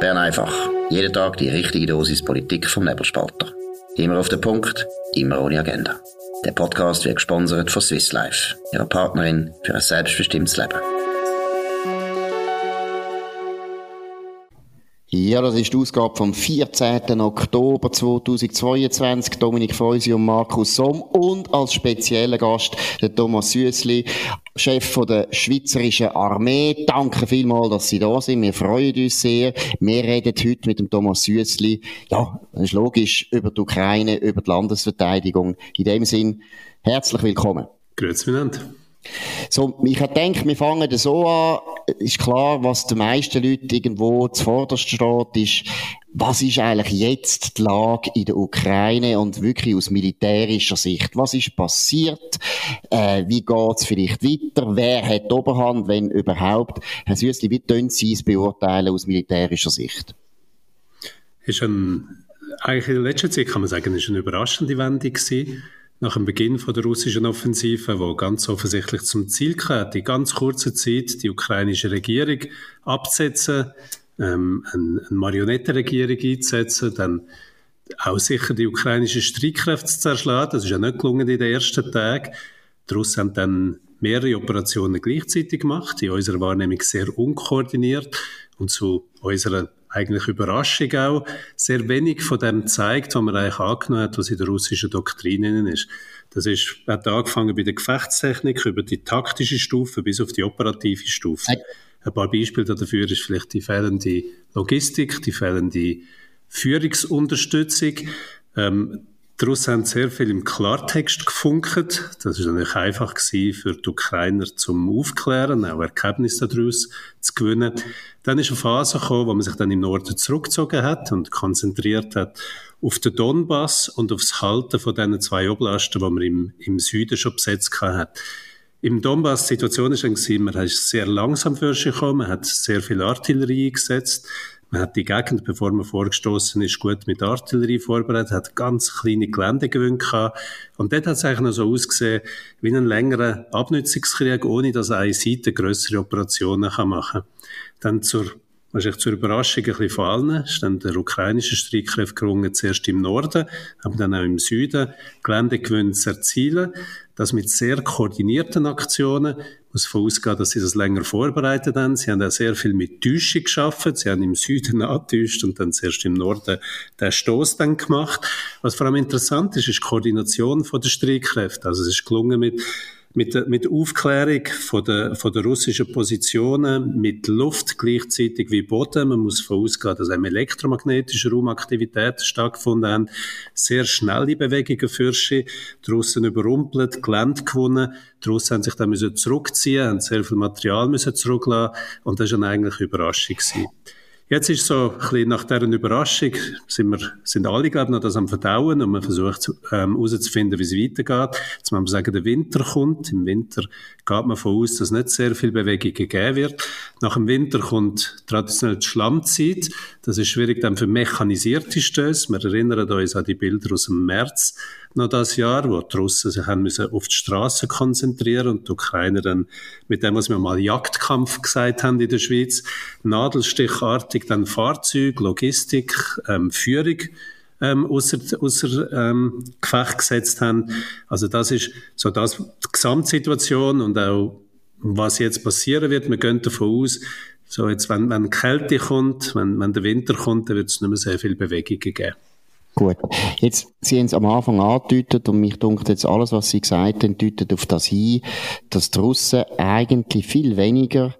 Bern einfach. Jeden Tag die richtige Dosis Politik vom Nebelspalter. Immer auf den Punkt, immer ohne Agenda. Der Podcast wird gesponsert von Swiss Life, ihrer Partnerin für ein selbstbestimmtes Leben. Ja, das ist die Ausgabe vom 14. Oktober 2022. Dominik Feusi und Markus Somm und als spezieller Gast der Thomas Süssli, Chef der Schweizerischen Armee. Danke vielmals, dass Sie da sind. Wir freuen uns sehr. Wir reden heute mit dem Thomas Süssli. Ja, das ist logisch, über die Ukraine, über die Landesverteidigung. In dem Sinn, herzlich willkommen. Grüezi miteinander. So, ich denke, wir fangen so an. Ist klar, was den meisten Leuten irgendwo zuvorderst steht, ist, was ist eigentlich jetzt die Lage in der Ukraine und wirklich aus militärischer Sicht? Was ist passiert? Äh, wie geht's vielleicht weiter? Wer hat die Oberhand, wenn überhaupt? Herr Süssli, wie können Sie es beurteilen aus militärischer Sicht? Ist ein, eigentlich in der letzten Zeit kann man sagen, ist eine überraschende Wendung gewesen nach dem Beginn von der russischen Offensive, wo ganz offensichtlich zum Ziel hatte, in ganz kurzer Zeit die ukrainische Regierung abzusetzen, ähm, eine, eine Marionettenregierung einzusetzen, dann auch sicher die ukrainischen Streitkräfte zu zerschlagen. Das ist ja nicht gelungen in den ersten Tagen. Die Russen haben dann mehrere Operationen gleichzeitig gemacht, in unserer Wahrnehmung sehr unkoordiniert und zu unserer eigentlich Überraschung auch, sehr wenig von dem zeigt, was man eigentlich angenommen hat, was in der russischen Doktrin ist. Das ist, hat angefangen bei der Gefechtstechnik über die taktische Stufe bis auf die operative Stufe. Ein paar Beispiele dafür ist vielleicht die fehlende Logistik, die fehlende Führungsunterstützung. Ähm, Russen haben sehr viel im Klartext gefunkt. Das ist natürlich einfach gewesen für die Ukrainer zum Aufklären, auch Ergebnisse daraus zu gewinnen. Dann ist eine Phase gekommen, wo man sich dann im Norden zurückgezogen hat und konzentriert hat auf den Donbass und aufs Halten von diesen zwei Oblasten, die man im, im Süden schon besetzt hat. Im Donbass die Situation ist dann man ist sehr langsam für sich gekommen, man hat sehr viel Artillerie eingesetzt, man hat die Gegend, bevor man vorgestoßen ist, gut mit Artillerie vorbereitet, hat ganz kleine Geländegewinne gehabt. Und dort hat es eigentlich noch so ausgesehen, wie ein längerer Abnützungskrieg, ohne dass eine Seite größere Operationen machen kann. Dann zur wahrscheinlich zur Überraschung ein bisschen von allen, ist dann der ukrainische Streitkräfte gelungen, zuerst im Norden, aber dann auch im Süden Geländegewinne zu erzielen. Das mit sehr koordinierten Aktionen. Ich muss davon ausgehen, dass sie das länger vorbereitet haben. Sie haben auch sehr viel mit Täuschung geschaffen. Sie haben im Süden angetäuscht und dann zuerst im Norden den Stoß dann gemacht. Was vor allem interessant ist, ist die Koordination der Streitkräfte. Also es ist gelungen mit mit, mit Aufklärung von der, von der russischen Positionen, mit Luft gleichzeitig wie Boden. Man muss davon ausgehen, dass eben elektromagnetische Raumaktivitäten stattgefunden haben. Sehr schnelle Bewegungen für sie. Die Russen überrumpelt, Gelände gewonnen. Die Russen haben sich dann müssen zurückziehen, haben sehr viel Material müssen zurücklassen. Und das war eine eigentliche Überraschung. Gewesen. Jetzt ist so ein bisschen nach dieser Überraschung, sind wir, sind alle, ich, noch das am Verdauen und man versucht ähm, herauszufinden, wie es weitergeht. Jetzt muss man sagen, der Winter kommt. Im Winter geht man davon aus, dass nicht sehr viel Bewegung gegeben wird. Nach dem Winter kommt traditionell die Schlammzeit. Das ist schwierig dann für mechanisierte Stöße. Wir erinnern uns an die Bilder aus dem März noch das Jahr, wo die Russen sich haben müssen auf die Straße konzentrieren und die Ukrainer dann mit dem, was wir mal Jagdkampf gesagt haben in der Schweiz, nadelstichartig dann Fahrzeug, Logistik, ähm, Führung ähm, außer, außer ähm, Gefecht gesetzt haben. Also das ist so das, die Gesamtsituation und auch was jetzt passieren wird. Wir gehen davon aus, so jetzt, wenn, wenn Kälte kommt, wenn, wenn der Winter kommt, dann wird es nicht mehr sehr viel Bewegung geben. Gut. Jetzt, Sie haben es am Anfang angedeutet und mich dunkt jetzt alles, was Sie gesagt haben, deutet auf das hin, dass die Russen eigentlich viel weniger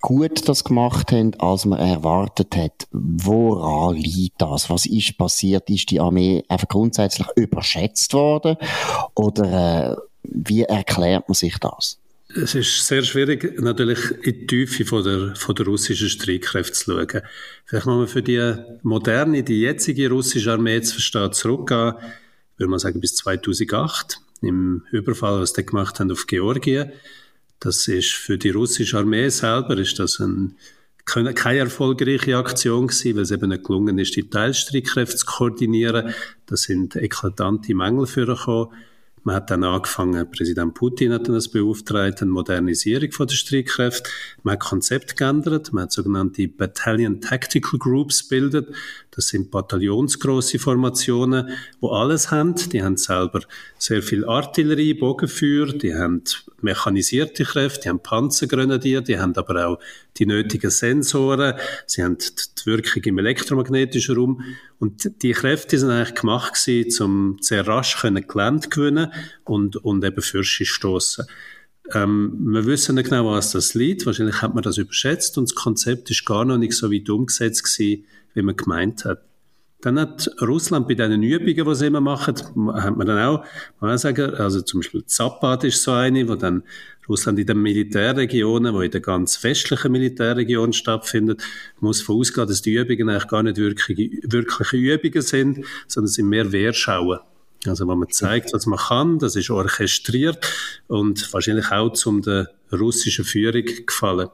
gut das gemacht haben, als man erwartet hat. Woran liegt das? Was ist passiert? Ist die Armee einfach grundsätzlich überschätzt worden? Oder äh, wie erklärt man sich das? Es ist sehr schwierig, natürlich in die Tiefe von der, von der russischen Streitkräfte zu schauen. Vielleicht muss man für die moderne, die jetzige russische Armee zu verstehen, zurückgehen, würde man sagen, bis 2008, im Überfall, was die gemacht haben auf Georgien. Das ist für die russische Armee selber, ist das ein, keine erfolgreiche Aktion gewesen, weil es eben nicht gelungen ist, die Teilstreitkräfte zu koordinieren. Das sind eklatante Mängel vorgekommen. Man hat dann angefangen, Präsident Putin hat dann das beauftragt, eine Modernisierung von der Streitkräfte. Man hat Konzept geändert, man hat sogenannte Battalion Tactical Groups gebildet. Das sind bataillonsgroße Formationen, wo alles haben. Die haben selber sehr viel Artillerie, Bogenfeuer, die haben mechanisierte Kräfte, die haben Panzergrenadier, die haben aber auch die nötigen Sensoren, sie haben die Wirkung im elektromagnetischen Raum und die Kräfte sind eigentlich gemacht gewesen, um sehr rasch können Gelände gewinnen und, und eben Fürsche stoßen. Ähm, wir wissen nicht genau, was das liegt. Wahrscheinlich hat man das überschätzt und das Konzept ist gar noch nicht so weit umgesetzt gewesen, wie man gemeint hat. Dann hat Russland bei diesen Übungen, die sie immer machen, hat man dann auch, man kann sagen, also zum Beispiel Zapad ist so eine, wo dann Russland in den Militärregionen, wo in den ganz westlichen Militärregionen stattfindet, muss von ausgehen, dass die Übungen eigentlich gar nicht wirklich, wirkliche Übungen sind, sondern sind mehr Wehrschauen. Also, wenn man zeigt, was man kann, das ist orchestriert und wahrscheinlich auch zum der russischen Führung gefallen.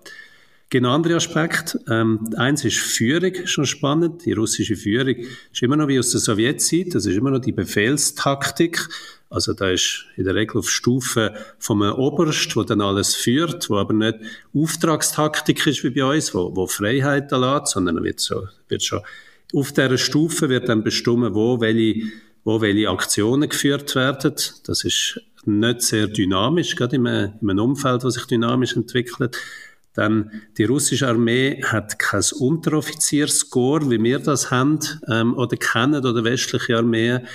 Genau andere Aspekt. Ähm, eins ist Führung, schon spannend. Die russische Führung ist immer noch wie aus der Sowjetzeit. Das ist immer noch die Befehlstaktik. Also da ist in der Regel auf Stufe vom Oberst, wo dann alles führt, wo aber nicht Auftragstaktik ist wie bei uns, wo, wo Freiheit erlaubt, sondern wird so, wird schon auf dieser Stufe wird dann bestimmen, wo welche, wo welche Aktionen geführt werden. Das ist nicht sehr dynamisch, gerade in einem, in einem Umfeld, das sich dynamisch entwickelt. Dann die russische Armee hat kein Unteroffizierscore, wie wir das haben ähm, oder kennen, oder westliche Armeen.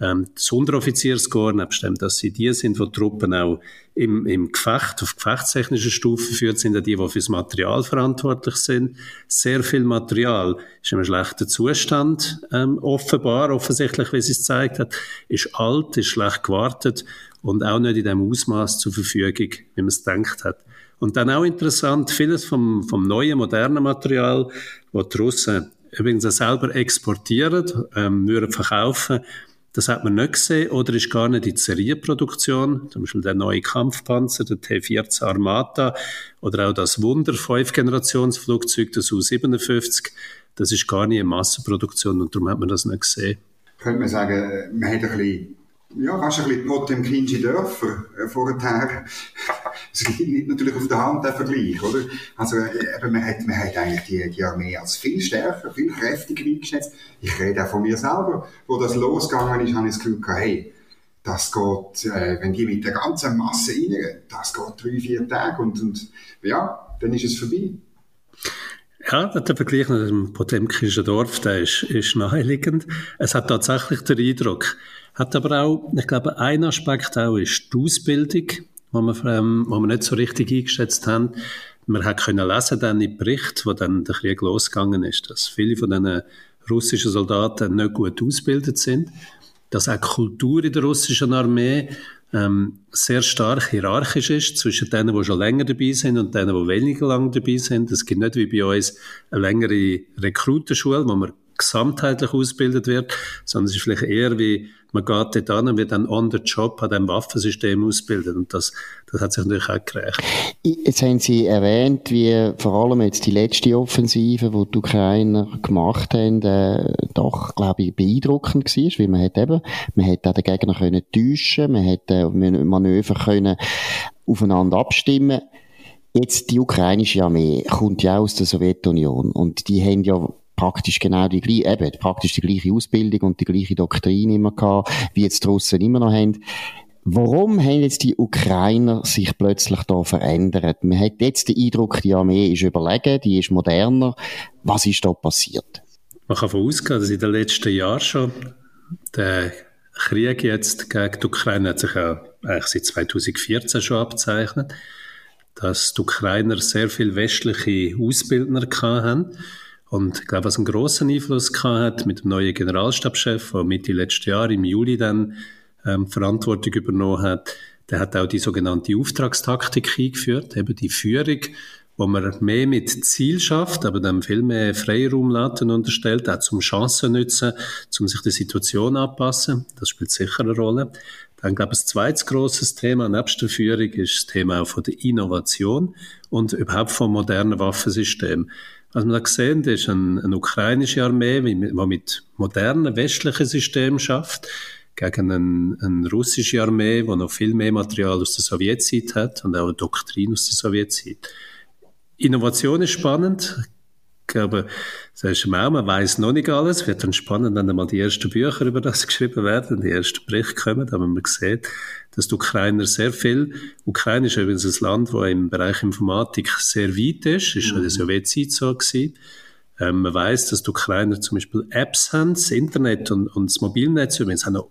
Ähm, das Unteroffizierscore, nebst dem, dass sie die sind, wo Truppen auch im, im Gefecht, auf gefechtstechnischer Stufe führt, sind ja die, die fürs Material verantwortlich sind. Sehr viel Material ist in einem schlechten Zustand, ähm, offenbar, offensichtlich, wie sie es gezeigt hat, ist alt, ist schlecht gewartet und auch nicht in dem Ausmaß zur Verfügung, wie man es gedacht hat. Und dann auch interessant, vieles vom, vom neuen, modernen Material, das die Russen übrigens auch selber exportieren, ähm, würden verkaufen, das hat man nicht gesehen oder ist gar nicht in Serienproduktion. Zum Beispiel der neue Kampfpanzer, der T-14 Armata oder auch das Wunder 5-Generationsflugzeug, das U-57. Das ist gar nicht in Massenproduktion und darum hat man das nicht gesehen. Könnte man sagen, man hat ein bisschen ja, fast ein bisschen Potemkinsche Dörfer äh, vorher. Es liegt natürlich auf der Hand, der Vergleich, oder? Also, äh, eben, man hat, man hat eigentlich die, die Armee als viel stärker, viel kräftiger eingeschätzt. Ich rede auch von mir selber. Wo das losgegangen ist, habe ich das Gefühl gehabt, hey, das geht, äh, wenn die mit der ganzen Masse rein, das geht drei, vier Tage und, und ja, dann ist es vorbei. Ja, der Vergleich mit dem Potemkinischen Dorf, der ist, ist naheliegend. Es hat tatsächlich den Eindruck, hat aber auch, ich glaube, ein Aspekt auch ist die Ausbildung, wo wir, ähm, wo wir nicht so richtig eingeschätzt haben. Man hat können lesen dann im Bericht, wo dann der Krieg losgegangen ist, dass viele von diesen russischen Soldaten nicht gut ausgebildet sind, dass auch die Kultur in der russischen Armee ähm, sehr stark hierarchisch ist zwischen denen, die schon länger dabei sind und denen, die weniger lang dabei sind. Es gibt nicht wie bei uns eine längere Rekrutenschule, wo man gesamtheitlich ausgebildet wird, sondern es ist vielleicht eher wie man geht dort an und wird dann on the job an diesem Waffensystem ausbilden. Und das, das hat sich natürlich auch gerecht. Jetzt haben Sie erwähnt, wie vor allem jetzt die letzte Offensive, die die Ukrainer gemacht haben, äh, doch, glaube ich, beeindruckend war, weil man hat eben, man hat auch den Gegner können täuschen, man hat äh, Manöver können aufeinander abstimmen. Jetzt die ukrainische Armee kommt ja aus der Sowjetunion und die haben ja praktisch genau die gleiche, eben, praktisch die gleiche Ausbildung und die gleiche Doktrin immer gehabt, wie jetzt die Russen immer noch haben. Warum haben jetzt die Ukrainer sich plötzlich da verändert? Man hat jetzt den Eindruck, die Armee ist überlegen, die ist moderner. Was ist da passiert? Man kann davon ausgehen, dass in den letzten Jahren schon der Krieg jetzt gegen die Ukraine hat sich ja eigentlich seit 2014 schon abzeichnet, dass die Ukrainer sehr viel westliche Ausbildner hatten und ich glaube, was einen grossen Einfluss gehabt hat mit dem neuen Generalstabschef, der Mitte letzten Jahr im Juli dann ähm, Verantwortung übernommen hat, der hat auch die sogenannte Auftragstaktik eingeführt, eben die Führung, wo man mehr mit Ziel schafft, aber dann viel mehr Freiraum laden unterstellt, auch zum Chancen nutzen, um sich der Situation anpassen. Das spielt sicher eine Rolle. Dann, glaube ich, ein zweites grosses Thema nebst der Führung ist das Thema auch von der Innovation und überhaupt vom modernen Waffensystem. Was wir da sehen, ist eine, eine ukrainische Armee, die mit modernen westlichen Systemen schafft. gegen eine, eine russische Armee, die noch viel mehr Material aus der Sowjetzeit hat und auch eine Doktrin aus der Sowjetzeit. Innovation ist spannend. Ich glaube, das ist man weiß noch nicht alles. Es wird dann spannend, wenn dann mal die ersten Bücher über das geschrieben werden, die ersten Berichte kommen, aber man sieht, dass die Ukrainer sehr viel, Ukraine ist übrigens ein Land, das im Bereich Informatik sehr weit ist, ist schon in der Sowjetzeit so gewesen. Ähm, man weiß, dass die Ukrainer zum Beispiel Apps haben, das Internet und, und das Mobilnetz übrigens haben noch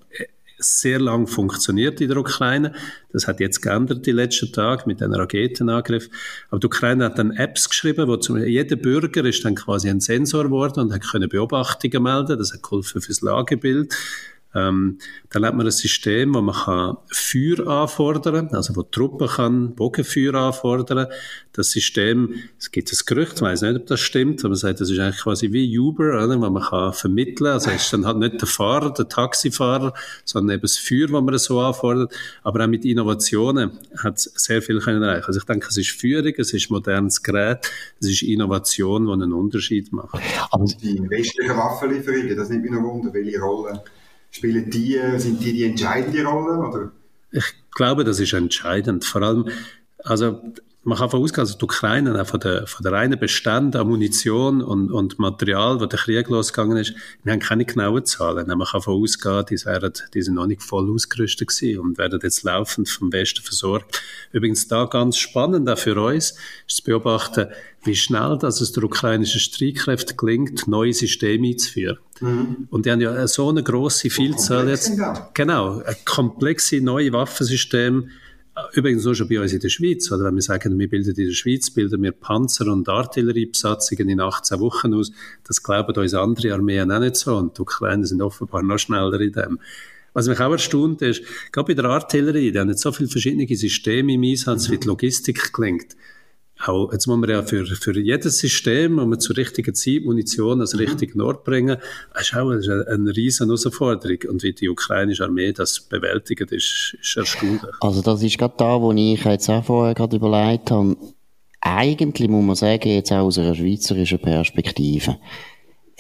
sehr lang funktioniert in der Ukraine. Das hat jetzt geändert die letzten Tage mit einem Raketenangriff. Aber die Ukraine hat dann Apps geschrieben, wo zum, jeder Bürger ist dann quasi ein Sensor geworden und hat können Beobachtungen melden. Das hat geholfen fürs Lagebild. Ähm, dann hat man ein System, wo man kann Feuer anfordern kann, also wo die Truppe kann Bogenfeuer anfordern Das System, es gibt ein Gerücht, ich weiß nicht, ob das stimmt, aber man sagt, das ist eigentlich quasi wie Uber, oder, wo man kann vermitteln Also es ist dann halt nicht der Fahrer, der Taxifahrer, sondern eben das Feuer, wo man so anfordert. Aber auch mit Innovationen hat es sehr viel können erreichen. Also ich denke, es ist Führung, es ist modernes Gerät, es ist Innovation, die einen Unterschied macht. Aber die westlichen Waffenlieferungen, das nimmt mich noch wunder, welche Rolle Spielen die, sind die die entscheidende Rolle? Oder? Ich glaube, das ist entscheidend. Vor allem, also man kann davon ausgehen, dass die Ukraine von der, von der reinen Bestand an Munition und, und Material, wo der Krieg losgegangen ist, wir haben keine genauen Zahlen. Man kann davon ausgehen, die, wären, die sind noch nicht voll ausgerüstet gewesen und werden jetzt laufend vom Westen versorgt. Übrigens da ganz spannend auch für uns, ist zu beobachten, wie schnell dass es der ukrainischen Streitkräften gelingt, neue Systeme einzuführen. Mhm. Und die haben ja so eine grosse Vielzahl jetzt, genau, ein komplexe neue Waffensysteme, Übrigens auch schon bei uns in der Schweiz, oder? Wenn wir sagen, wir bilden in der Schweiz, bilden wir Panzer- und Artilleriebesatzungen in 18 Wochen aus, das glauben uns andere Armeen auch nicht so. Und die Ukrainer sind offenbar noch schneller in dem. Was mich auch erstaunt ist, gerade bei der Artillerie, die haben jetzt so viele verschiedene Systeme im Einsatz, wie die Logistik klingt auch, jetzt muss man ja für, für jedes System, um zur richtigen Zeit Munition an den mhm. richtigen Ort bringen, das ist auch eine, eine riesen Herausforderung. Und wie die ukrainische Armee das bewältigt, ist, ist erstaunlich. Also das ist gerade da, wo ich jetzt auch vorher gerade überlegt habe. Eigentlich muss man sagen, jetzt auch aus einer schweizerischen Perspektive,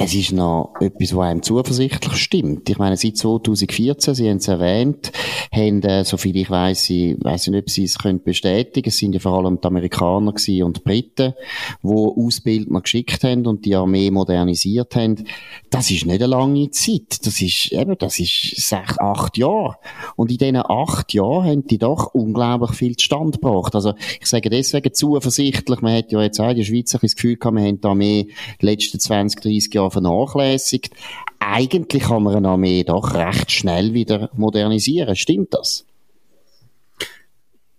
es ist noch etwas, was einem zuversichtlich stimmt. Ich meine, seit 2014, Sie haben es erwähnt, haben, äh, soviel ich weiss, ich weiss nicht, ob Sie es können bestätigen, es sind ja vor allem die Amerikaner und die Briten, die Ausbildner geschickt haben und die Armee modernisiert haben. Das ist nicht eine lange Zeit. Das ist, eben, das ist sechs, acht Jahre. Und in diesen acht Jahren haben die doch unglaublich viel Stand gebracht. Also, ich sage deswegen zuversichtlich, man hat ja jetzt auch in der Schweiz das Gefühl gehabt, wir haben die Armee die letzten 20, 30 Jahre vernachlässigt. Eigentlich kann man eine Armee doch recht schnell wieder modernisieren. Stimmt das?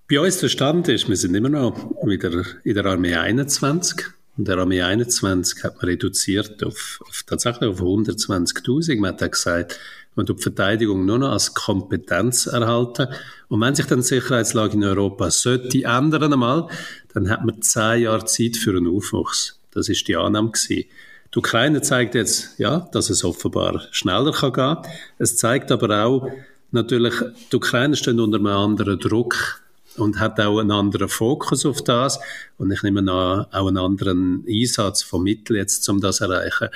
Bei uns der Stand ist, wir sind immer noch wieder in der Armee 21. Und der Armee 21 hat man reduziert auf, auf tatsächlich auf 120.000. Man hat gesagt, man tut die Verteidigung nur noch als Kompetenz erhalten. Und wenn sich dann die Sicherheitslage in Europa sollte ändern einmal, dann hat man zehn Jahre Zeit für einen Aufwuchs. Das ist die Annahme gewesen. Die Ukraine zeigt jetzt, ja, dass es offenbar schneller kann gehen. Es zeigt aber auch, natürlich, die Ukraine steht unter einem anderen Druck und hat auch einen anderen Fokus auf das. Und ich nehme auch einen anderen Einsatz von Mitteln jetzt, um das zu erreichen.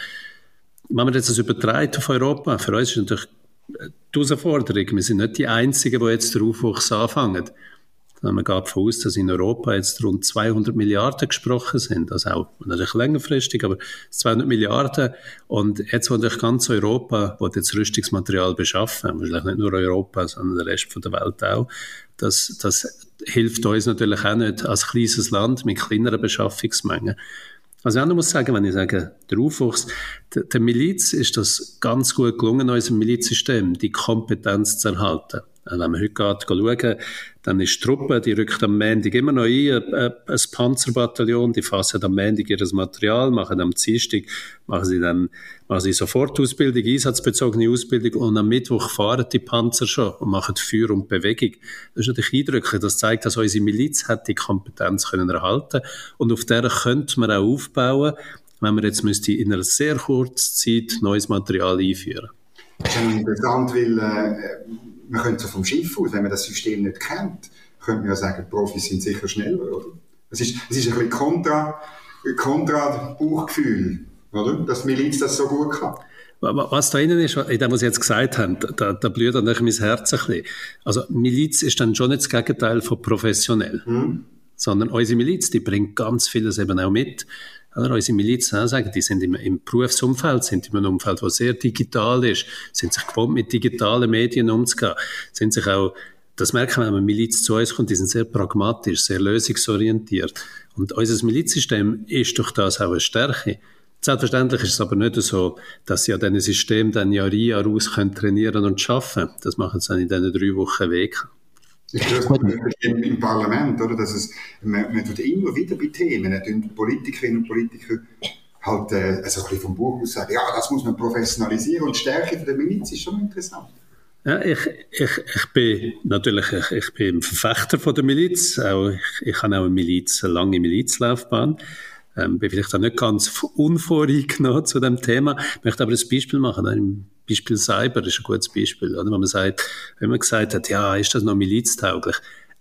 Wenn man jetzt das übertreibt auf Europa, für uns ist natürlich die Herausforderung, wir sind nicht die Einzigen, die jetzt den Aufwuchs anfangen. Man geht davon aus, dass in Europa jetzt rund 200 Milliarden gesprochen sind. Also auch natürlich längerfristig, aber 200 Milliarden. Und jetzt, wo natürlich ganz Europa jetzt Rüstungsmaterial beschaffen, wahrscheinlich nicht nur Europa, sondern der Rest der Welt auch, das, das hilft uns natürlich auch nicht als kleines Land mit kleineren Beschaffungsmengen. Also ich muss sagen, wenn ich sage, der Aufwuchs, der, der Miliz ist das ganz gut gelungen, unserem Milizsystem, die Kompetenz zu erhalten. Also wenn man heute geht, schauen, dann ist die Truppe, die rückt am Montag immer noch ein, ein, ein Panzerbataillon, die fassen am Montag ihr Material, machen am Dienstag, machen sie dann, machen sie Sofortausbildung, einsatzbezogene Ausbildung und am Mittwoch fahren die Panzer schon und machen Feuer und Bewegung. Das ist natürlich eindrücklich. Das zeigt, dass unsere Miliz hat die Kompetenz können erhalten und auf der könnte man auch aufbauen, wenn man jetzt müsste in einer sehr kurzen Zeit neues Material einführen. Das ist interessant, weil äh, man könnte so vom Schiff aus, wenn man das System nicht kennt, könnte man ja sagen, die Profis sind sicher schneller, oder? Es ist, es ist ein bisschen kontra, kontra Bauchgefühl, oder? Dass die Miliz das so gut kann. was da innen ist, in dem, was Sie jetzt gesagt haben, da, da blüht dann mein Herz ein bisschen. Also Miliz ist dann schon nicht das Gegenteil von professionell, mhm. sondern unsere Miliz, die bringt ganz vieles eben auch mit. Oder unsere Miliz, sagen, die sind im, im Berufsumfeld, sind in einem Umfeld, das sehr digital ist, sind sich gewohnt, mit digitalen Medien umzugehen, sind sich auch das merken wir, wenn man Miliz zu uns kommt, die sind sehr pragmatisch, sehr lösungsorientiert. Und unser Milizsystem ist durch das auch eine Stärke. Selbstverständlich ist es aber nicht so, dass sie an diesem System dann Jahr ein, Jahr aus können trainieren und schaffen. Das machen sie dann in diesen drei Wochen weg. Ich höre es im Parlament, oder? Dass es, man, man tut immer wieder bei Themen, die Politikerinnen und Politiker halt äh, also ein bisschen vom Buch aus sagen, ja, das muss man professionalisieren und die Stärke der Miliz ist schon interessant. Ja, ich, ich, ich bin natürlich ich, ich bin ein Verfechter von der Miliz. Auch, ich, ich habe auch eine Miliz, eine lange Milizlaufbahn. Ähm, bin vielleicht auch nicht ganz unvoreingenommen zu dem Thema. Ich möchte aber ein Beispiel machen. Beispiel Cyber ist ein gutes Beispiel. Oder? Wenn man sagt, wenn man gesagt hat, ja, ist das noch miliztauglich?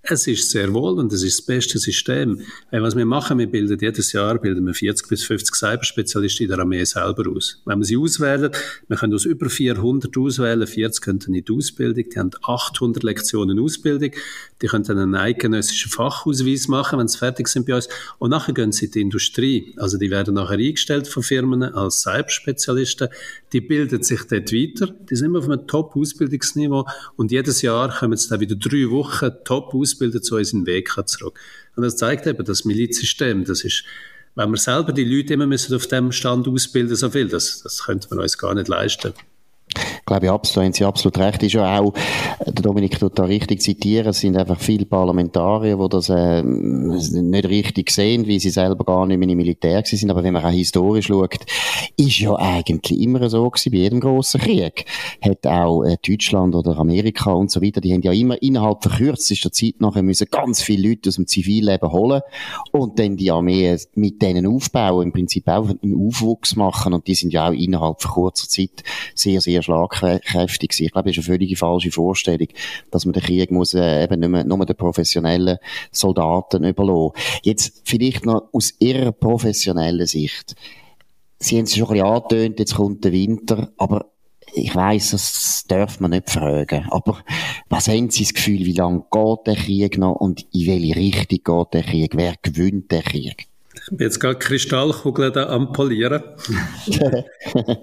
Es ist sehr wohl und es ist das beste System. Was wir machen, wir bilden jedes Jahr bilden wir 40 bis 50 Cyberspezialisten in der Armee selber aus. Wenn wir sie auswählen, wir können aus über 400 auswählen, 40 könnten in die Ausbildung, die haben 800 Lektionen Ausbildung, die können einen eidgenössischen Fachausweis machen, wenn sie fertig sind bei uns. Und nachher gehen sie in die Industrie. Also die werden nachher eingestellt von Firmen als Cyberspezialisten, die bilden sich dort weiter, die sind immer auf einem Top-Ausbildungsniveau. Und jedes Jahr kommen sie dann wieder drei Wochen Top-Ausbildung ausbildet, zu uns in den Weg zurück. Und das zeigt eben, das Milizsystem, das ist, wenn wir selber die Leute immer müssen auf dem Stand ausbilden, so viel, das, das könnte man uns gar nicht leisten glaube ich, absolut, haben Sie absolut recht. Ist ja auch, der Dominik tut da richtig zitieren, es sind einfach viele Parlamentarier, die das äh, nicht richtig sehen, wie sie selber gar nicht mehr im Militär sind. Aber wenn man auch historisch schaut, ist ja eigentlich immer so gewesen, bei jedem grossen Krieg. Hat auch äh, Deutschland oder Amerika und so weiter, die haben ja immer innerhalb verkürzter Zeit nachher müssen ganz viele Leute aus dem Zivilleben holen und dann die Armee mit denen aufbauen, im Prinzip auch einen Aufwuchs machen und die sind ja auch innerhalb von kurzer Zeit sehr, sehr schlagkräftig sein. Ich glaube, das ist eine völlig falsche Vorstellung, dass man den Krieg muss, äh, eben nicht mehr, nur den professionellen Soldaten überlassen. Jetzt vielleicht noch aus Ihrer professionellen Sicht. Sie haben es schon ein bisschen angetönt, jetzt kommt der Winter, aber ich weiss, das darf man nicht fragen. Aber was haben Sie das Gefühl, wie lange geht der Krieg noch und in welche Richtung geht der Krieg? Wer gewinnt der Krieg? Ich bin jetzt gerade Kristallkugeln da am Polieren.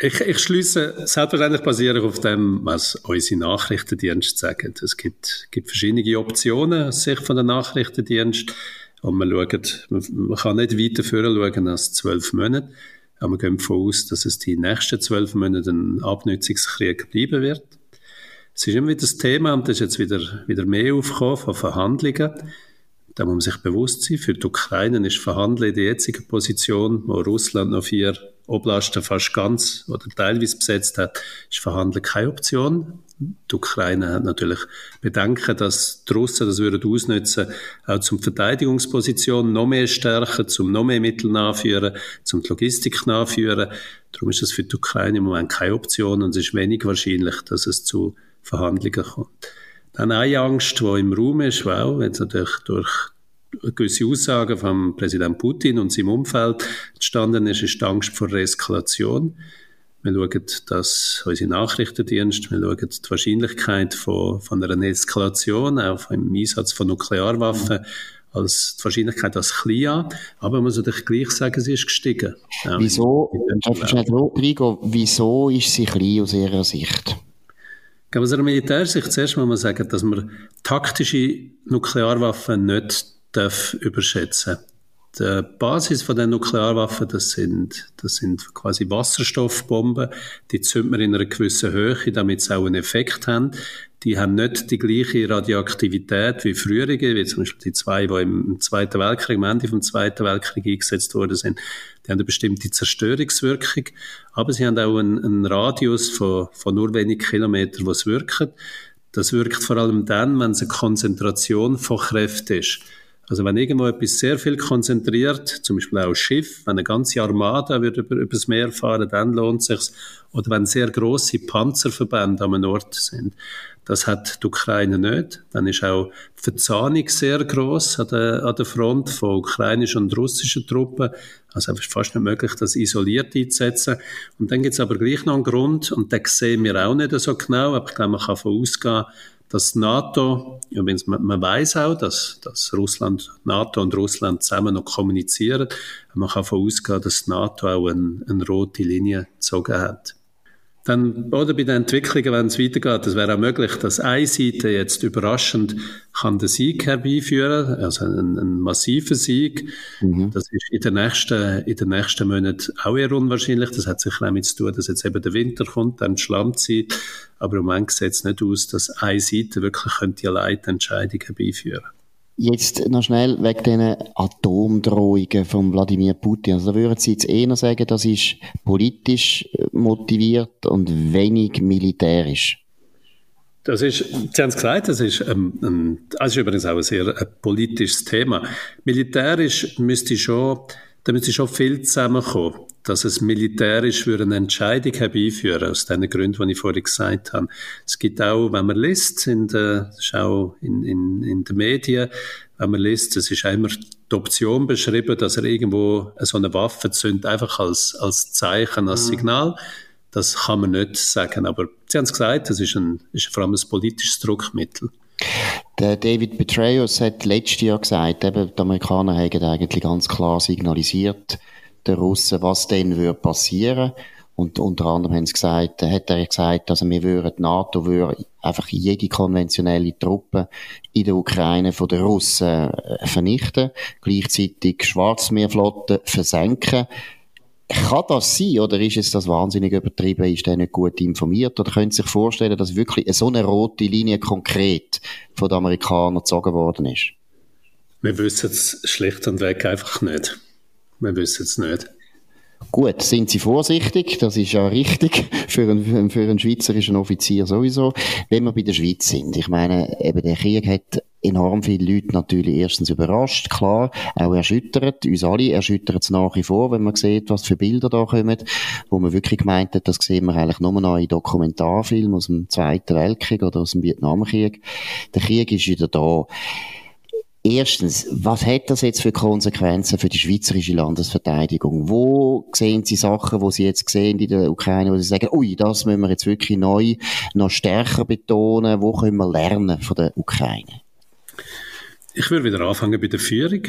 Ich, ich schließe selbstverständlich basierend auf dem, was unsere Nachrichtendienste sagen. Es gibt, gibt verschiedene Optionen aus Sicht von der Nachrichtendienst. Und man, schaut, man, kann nicht weiter schauen als zwölf Monate. Aber wir gehen davon aus, dass es die nächsten zwölf Monate ein Abnutzungskrieg bleiben wird. Es ist immer wieder das Thema, und das ist jetzt wieder, wieder mehr aufgekommen von Verhandlungen. Da muss man sich bewusst sein, für die Ukraine ist Verhandeln in der jetzigen Position, wo Russland noch vier Oblasten fast ganz oder teilweise besetzt hat, ist Verhandeln keine Option. Die Ukraine hat natürlich Bedenken, dass die Russen das würden ausnutzen, auch zum Verteidigungsposition noch mehr stärken, zum noch mehr Mittel nachführen, zum Logistik nachführen. Darum ist das für die Ukraine im Moment keine Option und es ist wenig wahrscheinlich, dass es zu Verhandlungen kommt. Dann eine Angst, die im Raum ist, wow, wenn es natürlich durch gewisse Aussagen vom Präsident Putin und seinem Umfeld entstanden ist, ist die Angst vor Reeskalation. Wir schauen, dass unsere Nachrichtendienste, wir schauen die Wahrscheinlichkeit von, von einer Eskalation, auch im Einsatz von Nuklearwaffen, als die Wahrscheinlichkeit als klein an. Aber man muss natürlich gleich sagen, sie ist gestiegen. Wieso, wieso ist sie klein aus Ihrer Sicht? Aus einer Militärsicht zuerst muss man sagen, dass man taktische Nuklearwaffen nicht darf überschätzen. Die Basis von den Nuklearwaffen, das sind, das sind quasi Wasserstoffbomben. Die zündet man in einer gewissen Höhe, damit sie auch einen Effekt haben. Die haben nicht die gleiche Radioaktivität wie frühere, wie zum Beispiel die zwei, die im Zweiten Weltkrieg, am Ende vom Zweiten Weltkrieg eingesetzt worden sind. Die haben eine bestimmte Zerstörungswirkung, aber sie haben auch einen, einen Radius von, von nur wenigen Kilometern, wo es wirkt. Das wirkt vor allem dann, wenn es eine Konzentration von Kräften ist. Also wenn irgendwo etwas sehr viel konzentriert, zum Beispiel auch Schiff, wenn eine ganze Armada würde über, über das Meer fahren, dann lohnt es sich. Oder wenn sehr große Panzerverbände am Ort sind. Das hat die Ukraine nicht. Dann ist auch die Verzahnung sehr groß an der, an der Front von ukrainischen und russischen Truppen. Also es ist fast nicht möglich, das isoliert einzusetzen. Und dann gibt es aber gleich noch einen Grund, und den sehen wir auch nicht so genau, aber ich glaube, man kann davon ausgehen, dass NATO, übrigens, man, man weiß auch, dass, dass Russland, NATO und Russland zusammen noch kommunizieren. Man kann davon ausgehen, dass NATO auch eine, eine rote Linie gezogen hat. Dann, oder bei den Entwicklungen, wenn es weitergeht, es wäre auch möglich, dass eine Seite jetzt überraschend kann den Sieg herbeiführen, also einen, einen massiven Sieg. Mhm. Das ist in den nächsten, in den nächsten Monaten auch eher unwahrscheinlich. Das hat sicher damit zu tun, dass jetzt eben der Winter kommt, dann Schlammzeit. Aber im Moment sieht es nicht aus, dass eine Seite wirklich könnte allein die Entscheidung herbeiführen könnte. Jetzt noch schnell wegen diesen Atomdrohungen von Wladimir Putin. Also da würden Sie jetzt eher sagen, das ist politisch motiviert und wenig militärisch. Das ist, Sie haben es gesagt, das ist, ähm, ein, das ist übrigens auch ein sehr ein politisches Thema. Militärisch müsste schon, da müsste schon viel zusammenkommen dass es militärisch für eine Entscheidung herbeiführen, aus den Gründen, die ich vorhin gesagt habe. Es gibt auch, wenn man liest, in der, auch in, in, in den Medien, wenn man liest, es ist immer die Option beschrieben, dass er irgendwo so eine Waffe zündet, einfach als, als Zeichen, als mhm. Signal. Das kann man nicht sagen. Aber Sie haben es gesagt, das ist, ein, ist vor allem ein politisches Druckmittel. Der David Petraeus hat letztes Jahr gesagt, eben, die Amerikaner haben eigentlich ganz klar signalisiert, den Russen, was denn würde passieren. Und unter anderem haben sie gesagt, hat er gesagt, also wir würden, die NATO würde einfach jede konventionelle Truppe in der Ukraine von den Russen äh, vernichten, gleichzeitig Schwarzmeerflotte versenken. Kann das sein, oder ist es das wahnsinnig übertrieben, ist der nicht gut informiert, oder können Sie sich vorstellen, dass wirklich so eine rote Linie konkret von den Amerikanern gezogen worden ist? Wir wissen es schlicht und weg einfach nicht. Wir wissen es nicht. Gut, sind Sie vorsichtig, das ist ja richtig für einen, für einen schweizerischen Offizier sowieso. Wenn wir bei der Schweiz sind, ich meine, eben der Krieg hat enorm viele Leute natürlich erstens überrascht, klar, auch erschüttert, uns alle erschüttert es nach wie vor, wenn man sieht, was für Bilder da kommen, wo man wirklich gemeint hat, das sehen wir eigentlich nur noch in Dokumentarfilmen aus dem Zweiten Weltkrieg oder aus dem Vietnamkrieg. Der Krieg ist wieder da. Erstens, was hat das jetzt für Konsequenzen für die schweizerische Landesverteidigung? Wo sehen Sie Sachen, wo Sie jetzt sehen in der Ukraine, wo Sie sagen, ui, das müssen wir jetzt wirklich neu noch stärker betonen? Wo können wir lernen von der Ukraine? Ich würde wieder anfangen bei der Führung.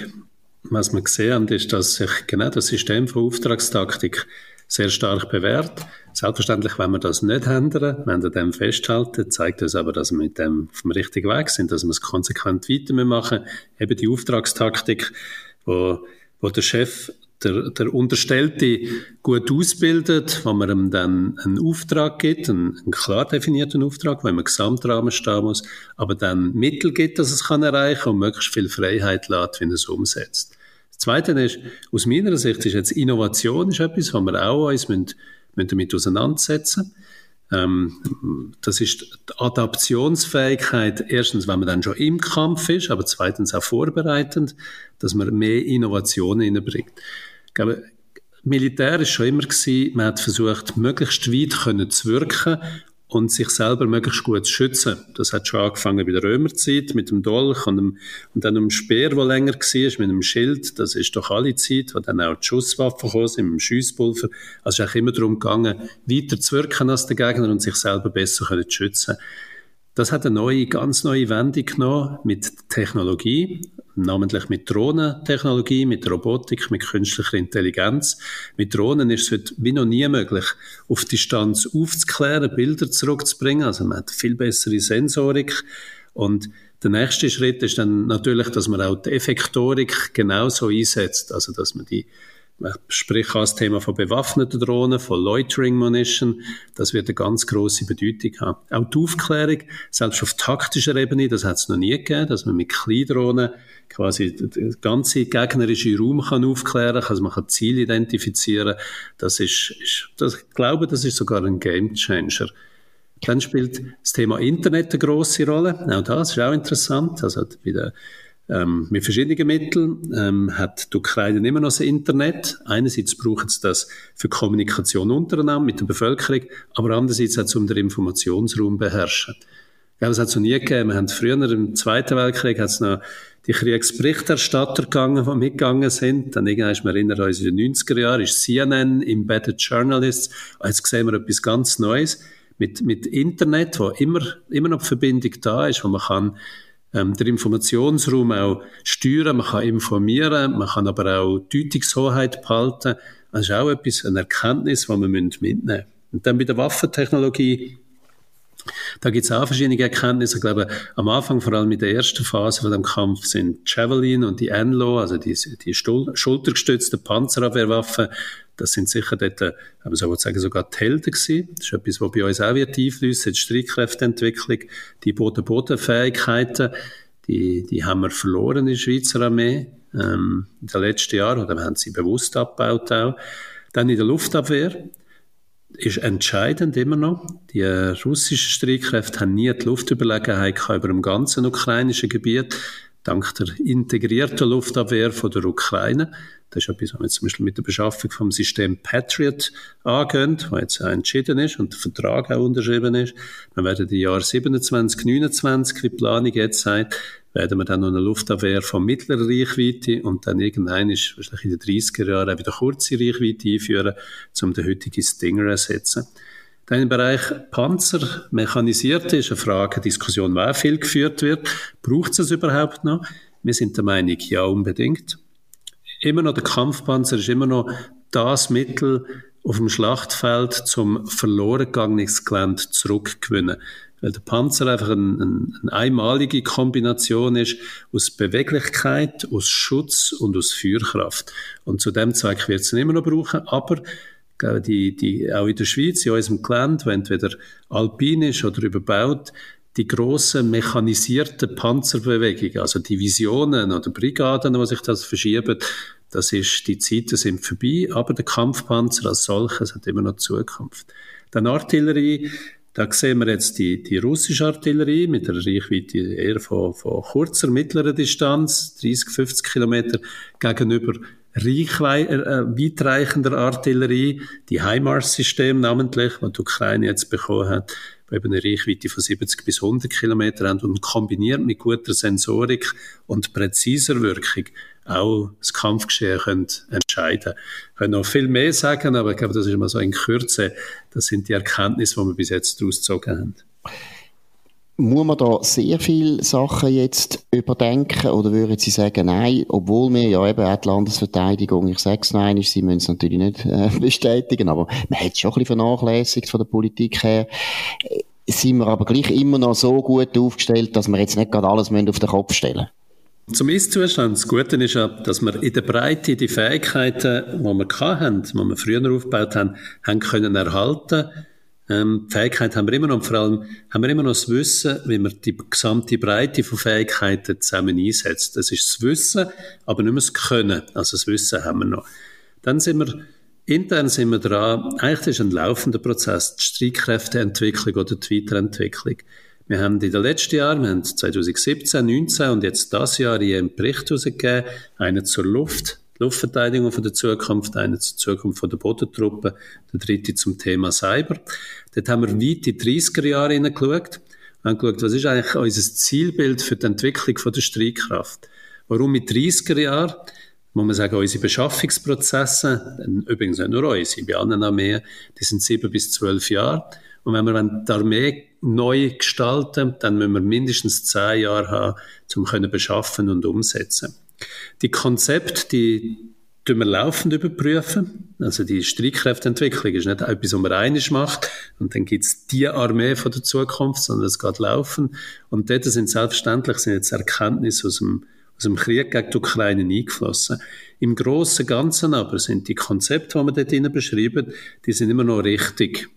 Was wir gesehen haben, ist, dass sich genau das System von Auftragstaktik sehr stark bewährt. Selbstverständlich, wenn wir das nicht ändern, wenn wir dem festhalten, zeigt das aber, dass wir mit dem auf dem richtigen Weg sind, dass wir es konsequent weitermachen. Eben die Auftragstaktik, wo, wo der Chef der, der Unterstellte gut ausbildet, wo man ihm dann einen Auftrag gibt, einen, einen klar definierten Auftrag, wo im Gesamtrahmen stehen muss, aber dann Mittel gibt, dass es kann erreichen und möglichst viel Freiheit lässt, wenn er es umsetzt. Zweite ist, aus meiner Sicht ist jetzt Innovation ist etwas, was wir auch uns müssen, müssen damit auseinandersetzen ähm, das ist die Adaptionsfähigkeit, erstens, wenn man dann schon im Kampf ist, aber zweitens auch vorbereitend, dass man mehr Innovationen hineinbringt. Ich glaube, Militär ist schon immer gewesen, man hat versucht, möglichst weit können zu wirken und sich selber möglichst gut zu schützen. Das hat schon angefangen bei der Römerzeit mit dem Dolch und, dem, und dann dem Speer, der länger war, mit dem Schild. Das ist doch alle Zeit, wo dann auch die Schusswaffen gekommen sind, mit dem Schiesspulver. Also es ist auch immer darum gegangen, weiter zu wirken als der Gegner und sich selber besser zu schützen. Das hat eine neue, ganz neue Wendung genommen mit Technologie, namentlich mit Drohnentechnologie, mit Robotik, mit künstlicher Intelligenz. Mit Drohnen ist es heute wie noch nie möglich, auf Distanz aufzuklären, Bilder zurückzubringen. Also man hat viel bessere Sensorik und der nächste Schritt ist dann natürlich, dass man auch die Effektorik genauso einsetzt, also dass man die Sprich das Thema von bewaffneten Drohnen, von Loitering Munition, das wird eine ganz große Bedeutung haben. Auch die Aufklärung, selbst auf taktischer Ebene, das hat es noch nie gegeben, dass man mit Kleindrohnen quasi den ganzen gegnerischen Raum kann aufklären kann, also man kann Ziele identifizieren. Das ist, ist das, ich glaube, das ist sogar ein Game Changer. Dann spielt das Thema Internet eine große Rolle. Auch das ist auch interessant. Also bei der ähm, mit verschiedenen Mitteln. Ähm, hat die Ukraine immer noch das Internet. Einerseits braucht es das für Kommunikation untereinander mit der Bevölkerung, aber andererseits auch um den Informationsraum beherrschen. Ja, es hat es noch nie gegeben. Wir haben früher im Zweiten Weltkrieg hat es noch die Kriegsberichterstatter gegangen, die mitgegangen sind. Dann irgendwann, wir erinnern uns, in den 90er Jahren ist CNN, Embedded Journalists. Jetzt sehen wir etwas ganz Neues mit, mit Internet, wo immer, immer noch die Verbindung da ist, wo man kann ähm, den Informationsraum auch steuern, man kann informieren, man kann aber auch Deutungshoheit behalten. Das ist auch etwas, eine Erkenntnis, die wir mitnehmen müssen. Und dann bei der Waffentechnologie da gibt es auch verschiedene Erkenntnisse. Ich glaube, am Anfang, vor allem in der ersten Phase von dem Kampf, sind Javelin und die Enlo, also die, die schultergestützten Panzerabwehrwaffen, das sind sicher dort, äh, man so sagen, sogar die Helden gewesen. Das ist etwas, was bei uns auch wird einfließen, die Streitkräfteentwicklung, die Boden-Boden-Fähigkeiten, die, die haben wir verloren in der Schweizer Armee, ähm, in den letzten Jahren, oder wir haben sie bewusst abgebaut auch. Dann in der Luftabwehr, ist entscheidend immer noch. Die äh, russischen Streitkräfte haben nie die Luftüberlegenheit über dem ganzen ukrainischen Gebiet, dank der integrierten Luftabwehr von der Ukraine. Das ist etwas, was wir zum Beispiel mit der Beschaffung vom System Patriot angehen, was jetzt auch entschieden ist und der Vertrag auch unterschrieben ist. Wir werden die Jahre 27, 29, wie die Planung jetzt sagt, werden wir dann noch eine Luftabwehr von mittlerer Reichweite und dann irgendein ist wahrscheinlich in den 30er Jahren auch wieder kurze Reichweite einführen, um den heutigen Stinger zu ersetzen. Dann im Bereich Panzer, mechanisierte, ist eine Frage, eine Diskussion, auch viel geführt wird. Braucht es es überhaupt noch? Wir sind der Meinung, ja, unbedingt. Immer noch der Kampfpanzer ist immer noch das Mittel auf dem Schlachtfeld zum verloren gegangenes Gelände zurückgewinnen weil der Panzer einfach ein, ein, eine einmalige Kombination ist aus Beweglichkeit, aus Schutz und aus Feuerkraft. Und zu dem Zweck wird es immer noch brauchen, aber die, die, auch in der Schweiz, in unserem Gelände, wo entweder alpin ist oder überbaut, die grossen mechanisierten Panzerbewegungen, also Divisionen oder Brigaden, die sich das verschieben, das ist, die Zeiten sind vorbei, aber der Kampfpanzer als solches hat immer noch Zukunft. Dann Artillerie, da sehen wir jetzt die, die russische Artillerie mit einer Reichweite eher von, von kurzer, mittlerer Distanz, 30, 50 Kilometer, gegenüber reichwei äh, weitreichender Artillerie, die HIMARS-System namentlich, was die Ukraine jetzt bekommen hat, die eben eine Reichweite von 70 bis 100 Kilometer haben und kombiniert mit guter Sensorik und präziser Wirkung auch das Kampfgeschehen können entscheiden können. können noch viel mehr sagen, aber ich glaube, das ist immer so in Kürze. Das sind die Erkenntnisse, die wir bis jetzt daraus gezogen haben. Muss man da sehr viele Sachen jetzt überdenken oder würden Sie sagen, nein, obwohl wir ja eben auch die Landesverteidigung, ich sage es nein, Sie müssen es natürlich nicht äh, bestätigen, aber man hat schon ein bisschen vernachlässigt von der Politik her äh, sind wir aber gleich immer noch so gut aufgestellt, dass wir jetzt nicht gerade alles auf den Kopf stellen. Zum Ist-Zustand. Das Gute ist ja, dass wir in der Breite die Fähigkeiten, die wir hatten, die wir früher aufgebaut haben, haben können erhalten. Ähm, Fähigkeit haben wir immer noch, vor allem haben wir immer noch das Wissen, wie man die gesamte Breite von Fähigkeiten zusammen einsetzt. Das ist das Wissen, aber nicht mehr das Können. Also das Wissen haben wir noch. Dann sind wir Intern sind wir dran, eigentlich ist ein laufender Prozess, die Streitkräfteentwicklung oder die Weiterentwicklung. Wir haben in den letzten Jahren, wir haben 2017, 2019 und jetzt das Jahr hier einen Bericht herausgegeben, einen zur Luft, Luftverteidigung von der Zukunft, einen zur Zukunft von der Bodentruppe, der dritte zum Thema Cyber. Dort haben wir weit in die 30er Jahre hineingeschaut und haben geschaut, was ist eigentlich unser Zielbild für die Entwicklung von der Streitkraft. Warum mit 30er Jahren? muss man sagen, unsere Beschaffungsprozesse, übrigens nicht nur unsere, bei anderen Armeen, die sind sieben bis zwölf Jahre. Und wenn wir die Armee neu gestalten, dann müssen wir mindestens zehn Jahre haben, um beschaffen und umsetzen. Die Konzepte, die tun wir laufend überprüfen. Also die Streitkräfteentwicklung ist nicht etwas, was man einisch macht und dann gibt's die Armee von der Zukunft, sondern es geht laufen. Und dort sind selbstverständlich sind jetzt Erkenntnisse aus dem, aus dem Krieg gegen die Ukraine eingeflossen. Im Großen und Ganzen aber sind die Konzepte, die wir dort beschreiben, die sind immer noch richtig.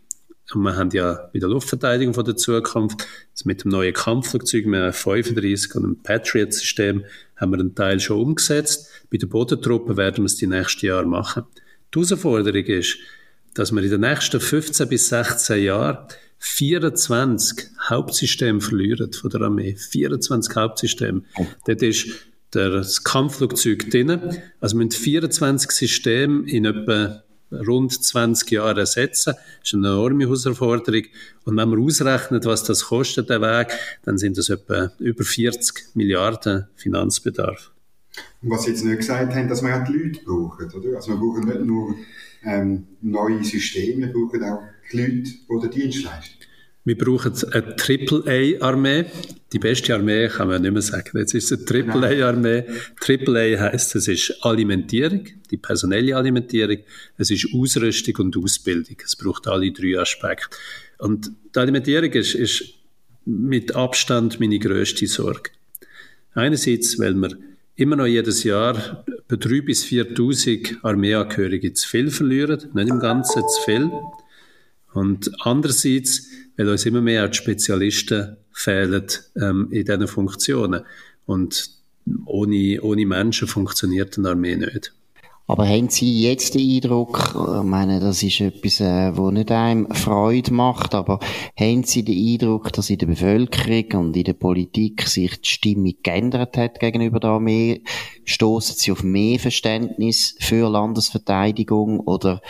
Und wir haben ja bei der Luftverteidigung von der Zukunft, mit dem neuen Kampfflugzeug, mit einem 35 und einem Patriot-System, haben wir einen Teil schon umgesetzt. Bei der Bodentruppe werden wir es die nächsten Jahre machen. Die Herausforderung ist, dass wir in den nächsten 15 bis 16 Jahren 24 Hauptsysteme verlieren von der Armee. 24 Hauptsysteme. Oh. Das ist das Kampfflugzeug drin. Also wir müssen 24 Systeme in etwa rund 20 Jahren ersetzen. Das ist eine enorme Herausforderung. Und wenn man ausrechnet, was das kostet, der Weg, dann sind das etwa über 40 Milliarden Finanzbedarf. Und was Sie jetzt nicht gesagt haben, dass wir auch die Leute brauchen, oder? Also wir brauchen nicht nur ähm, neue Systeme, wir brauchen auch die Leute, die den Dienst leisten. Wir brauchen eine Triple-A-Armee. Die beste Armee kann man nicht mehr sagen. Jetzt ist es eine Triple-A-Armee. Triple-A heisst, es ist Alimentierung, die personelle Alimentierung, es ist Ausrüstung und Ausbildung. Es braucht alle drei Aspekte. Und die Alimentierung ist, ist mit Abstand meine grösste Sorge. Einerseits, weil wir immer noch jedes Jahr bei 3.000 bis 4.000 Armeeangehörige zu viel verlieren, nicht im Ganzen zu viel. Und andererseits, weil uns immer mehr die Spezialisten fehlen ähm, in diesen Funktionen. Und ohne, ohne Menschen funktioniert eine Armee nicht. Aber haben Sie jetzt den Eindruck, ich meine, das ist etwas, äh, wo nicht einem Freude macht, aber haben Sie den Eindruck, dass in der Bevölkerung und in der Politik sich die Stimmung geändert hat gegenüber der Armee? Stoßen Sie auf mehr Verständnis für Landesverteidigung oder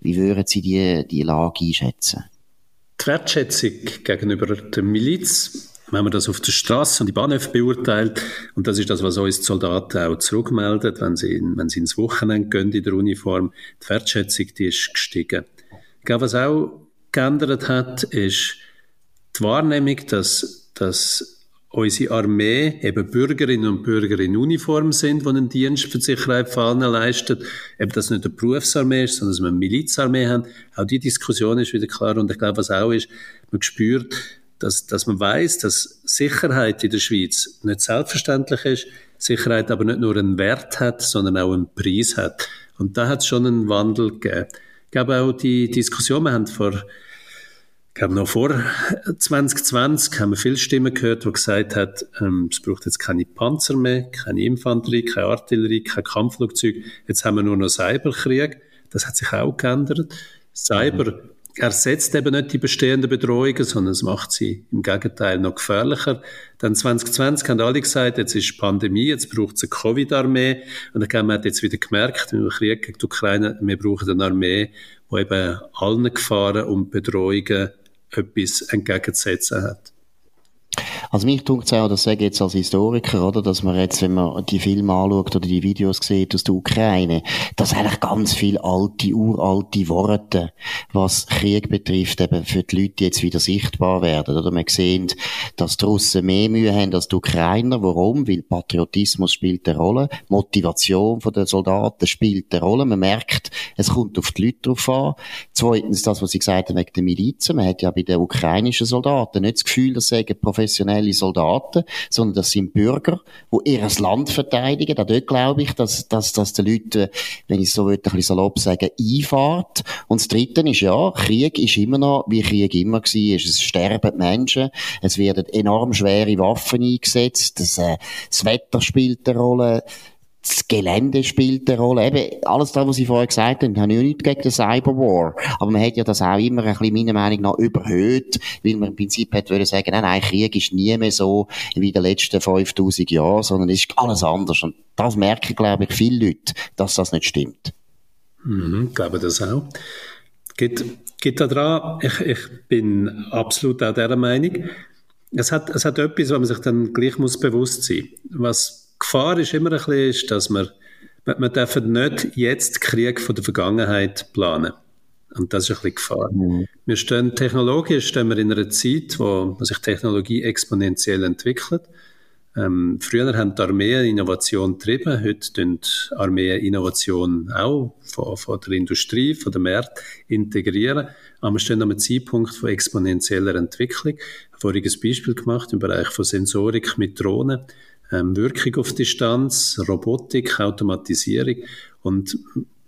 wie würden Sie die, die Lage einschätzen? Die Wertschätzung gegenüber der Miliz wenn man das auf der Straße und die Bahnhöfe beurteilt, und das ist das, was uns die Soldaten auch zurückmelden, wenn sie, wenn sie ins Wochenende gehen in der Uniform, die Wertschätzung, die ist gestiegen. Ich glaube, was auch geändert hat, ist die Wahrnehmung, dass, dass unsere Armee eben Bürgerinnen und Bürger in Uniform sind, die einen Dienst für die Sicherheit von allen leistet. Eben, dass es nicht eine Berufsarmee ist, sondern dass wir eine Milizarmee haben. Auch die Diskussion ist wieder klar. Und ich glaube, was auch ist, man spürt, dass, dass man weiß, dass Sicherheit in der Schweiz nicht selbstverständlich ist, Sicherheit aber nicht nur einen Wert hat, sondern auch einen Preis hat. Und da hat es schon einen Wandel gegeben. Ich glaube auch die Diskussion, wir haben vor, ich glaube noch vor 2020 haben wir viele Stimmen gehört, die gesagt haben, ähm, es braucht jetzt keine Panzer mehr, keine Infanterie, keine Artillerie, kein Kampfflugzeug. Jetzt haben wir nur noch Cyberkrieg. Das hat sich auch geändert. Cyber ersetzt eben nicht die bestehenden Bedrohungen, sondern es macht sie im Gegenteil noch gefährlicher. Dann 2020 haben alle gesagt, jetzt ist Pandemie, jetzt braucht es eine Covid-Armee. Und dann man hat jetzt wieder gemerkt, im Krieg gegen die Ukraine, wir brauchen eine Armee, die eben allen Gefahren und Bedrohungen etwas entgegenzusetzen hat. Also mich tut es auch, das sage ich jetzt als Historiker, oder, dass man jetzt, wenn man die Filme anschaut oder die Videos sieht aus der Ukraine, dass eigentlich ganz viel alte, uralte Worte, was Krieg betrifft, eben für die Leute jetzt wieder sichtbar werden, oder? Man sieht, dass die Russen mehr Mühe haben als die Ukrainer. Warum? Weil Patriotismus spielt eine Rolle, Motivation der Soldaten spielt eine Rolle. Man merkt, es kommt auf die Leute drauf an. Zweitens, das, was Sie gesagt haben wegen der Milizen. Man hat ja bei den ukrainischen Soldaten nicht das Gefühl, dass sie professionell professionelle Soldaten, sondern das sind Bürger, die ihr Land verteidigen. Da dort glaube ich, dass, dass, dass die Leute, wenn ich so will, ein bisschen salopp sagen, einfahrt. Und das Dritte ist ja, Krieg ist immer noch, wie Krieg immer war. Es sterben Menschen, es werden enorm schwere Waffen eingesetzt, das, äh, das Wetter spielt eine Rolle, das Gelände spielt eine Rolle. Eben, alles das, was Sie vorher gesagt haben, habe ich nichts gegen den Cyberwar. Aber man hat ja das auch immer ein bisschen, meiner Meinung nach, überhöht, weil man im Prinzip hätte wollen sagen, nein, nein, Krieg ist nie mehr so wie in den letzten 5000 Jahren, sondern es ist alles anders. Und das merken, glaube ich, viele Leute, dass das nicht stimmt. Mhm, glaube das auch. Geht, geht da dran, ich, ich bin absolut auch dieser Meinung. Es hat, es hat etwas, was man sich dann gleich muss bewusst sein muss. Gefahr ist immer ein bisschen, ist, dass wir, man darf nicht jetzt Krieg von der Vergangenheit planen. Und das ist ein bisschen Gefahr. Mhm. Wir stehen technologisch stehen wir in einer Zeit, wo sich Technologie exponentiell entwickelt. Ähm, früher haben die Armeen Innovation getrieben, heute tun Armeen Innovation auch von, von, der Industrie, von der Märkte integrieren. Aber wir stehen an einem Zeitpunkt von exponentieller Entwicklung. Ich habe voriges Beispiel gemacht im Bereich von Sensorik mit Drohnen ähm, Wirkung auf Distanz, Robotik, Automatisierung. Und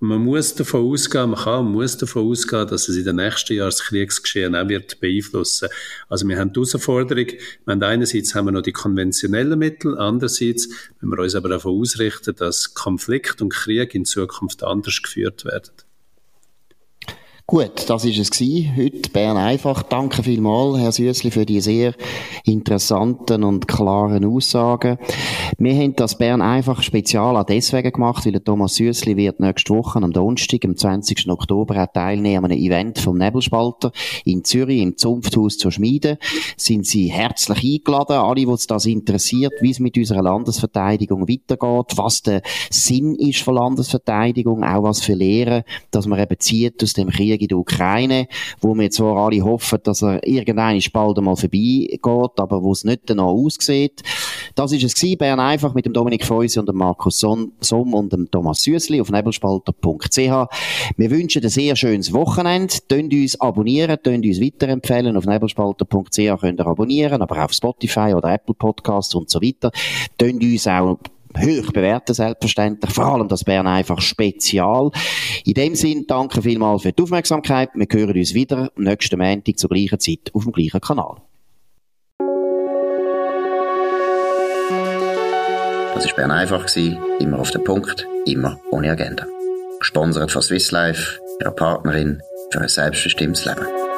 man muss davon ausgehen, man kann und muss davon ausgehen, dass es in den nächsten Jahren das Kriegsgeschehen auch wird beeinflussen. Also wir haben die Herausforderung, wir haben einerseits haben wir noch die konventionellen Mittel, andererseits müssen wir uns aber davon ausrichten, dass Konflikt und Krieg in Zukunft anders geführt werden. Gut, das ist es gewesen. Heute Bern einfach. Danke vielmals, Herr Süssli, für die sehr interessanten und klaren Aussagen. Wir haben das Bern einfach spezial auch deswegen gemacht, weil Thomas Süssli wird nächste Woche am Donnerstag, am 20. Oktober, auch teilnehmen an einem Event vom Nebelspalter in Zürich im Zunfthaus zur Schmiede. Sind Sie herzlich eingeladen, alle, die das interessiert, wie es mit unserer Landesverteidigung weitergeht, was der Sinn ist von Landesverteidigung, auch was für Lehren, dass man eben zieht aus dem Krieg Krieg in der Ukraine, wo wir zwar alle hoffen, dass er irgendwann bald einmal vorbeigeht, aber wo es nicht danach aussieht. Das ist es gewesen, Bern einfach mit dem Dominik Feusi und dem Markus Somm und dem Thomas Süssli auf nebelspalter.ch. Wir wünschen ein sehr schönes Wochenende. Tönt uns abonnieren, tönt uns weiterempfehlen. Auf nebelspalter.ch könnt ihr abonnieren, aber auch auf Spotify oder Apple Podcasts und so weiter. Tönt uns auch hoch bewerten, selbstverständlich. Vor allem das Bern einfach spezial. In dem Sinn, danke vielmals für die Aufmerksamkeit. Wir hören uns wieder nächsten Montag zur gleichen Zeit auf dem gleichen Kanal. Das war Bern einfach, immer auf den Punkt, immer ohne Agenda. Gesponsert von Swiss Life, ihrer Partnerin für ein selbstbestimmtes Leben.